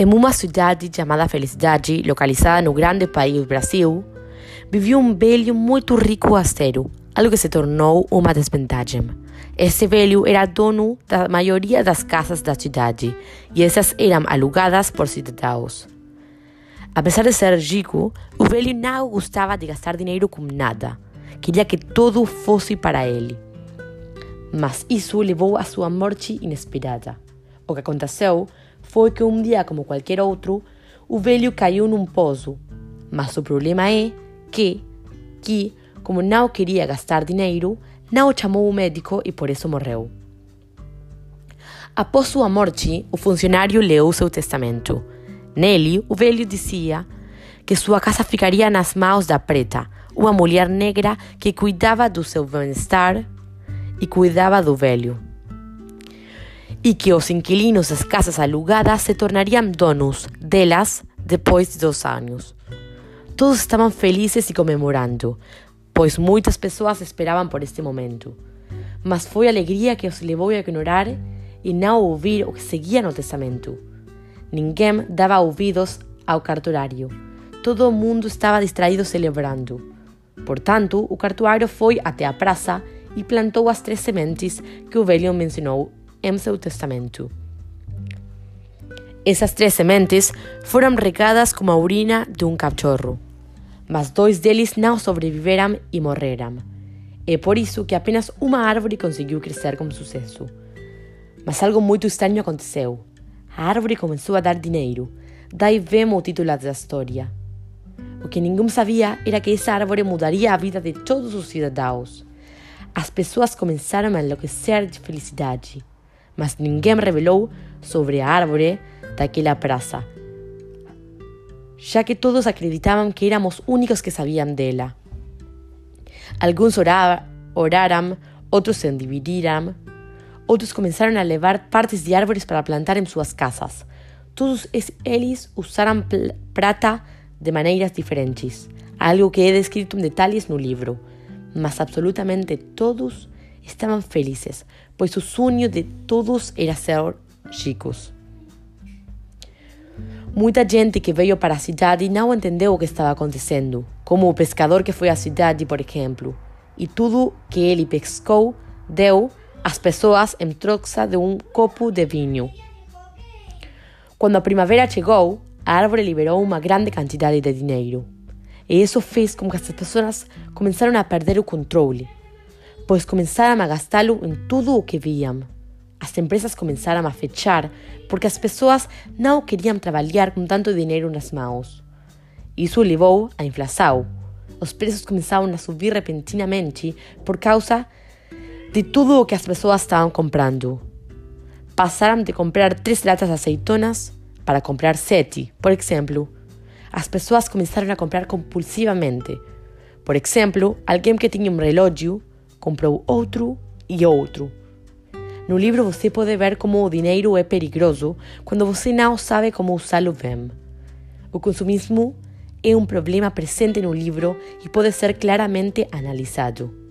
Em uma cidade chamada Felicidade, localizada no grande país Brasil, vivia um velho muito rico austero, algo que se tornou uma desvantagem. Esse velho era dono da maioria das casas da cidade e essas eram alugadas por cidadãos. Apesar de ser rico, o velho não gostava de gastar dinheiro com nada. Queria que tudo fosse para ele. Mas isso levou a sua morte inesperada. O que aconteceu foi que um dia, como qualquer outro, o velho caiu num poço. Mas o problema é que, que, como não queria gastar dinheiro, não chamou o médico e por isso morreu. Após sua morte, o funcionário leu seu testamento. Nele, o velho dizia que sua casa ficaria nas mãos da preta, uma mulher negra que cuidava do seu bem-estar e cuidava do velho. E que os inquilinos das casas alugadas se tornariam donos delas depois de dois anos. Todos estavam felizes e comemorando, pois muitas pessoas esperavam por este momento. Mas foi alegria que os levou a ignorar e não ouvir o que seguia no testamento. Ninguém dava ouvidos ao cartorário. Todo mundo estava distraído celebrando. Portanto, o cartuário foi até a praça e plantou as três sementes que o velho mencionou em seu testamento. Essas três sementes foram regadas como a urina de um cachorro mas dois deles não sobreviveram e morreram. É por isso que apenas uma árvore conseguiu crescer com sucesso. Mas algo muito estranho aconteceu. A árvore começou a dar dinheiro. Daí vemos o título da história. O que ninguém sabia era que essa árvore mudaria a vida de todos os cidadãos. As pessoas começaram a enlouquecer de felicidade, mas ninguém revelou sobre a árvore daquela praça, ya que todos acreditaban que éramos únicos que sabían dela. Alguns oraram, outros se dividiram, outros começaram a levar partes de árvores para plantar em suas casas. Todos eles usaram prata de maneiras diferentes, algo que é descrito em detalhes no livro, mas absolutamente todos estavam felizes, pois o sonho de todos era ser ricos. Muita gente que veio para a cidade não entendeu o que estava acontecendo, como o pescador que foi à cidade, por exemplo, e tudo que ele pescou deu às pessoas em troca de um copo de vinho. Quando a primavera chegou, a árvore liberou uma grande quantidade de dinheiro. E isso fez com que as pessoas começaram a perder o controle, pois começaram a gastá-lo em tudo o que viam. As empresas começaram a fechar porque as pessoas não queriam trabalhar com tanto dinheiro nas mãos. Isso levou à inflação. Os preços começaram a subir repentinamente por causa de tudo o que as pessoas estavam comprando. Passaram de comprar três latas de azeitonas para comprar sete, por exemplo. As pessoas começaram a comprar compulsivamente. Por exemplo, alguém que tinha um relógio comprou outro e outro. No livro você pode ver como o dinheiro é perigoso quando você não sabe como usá-lo bem. O consumismo é um problema presente no livro e pode ser claramente analisado.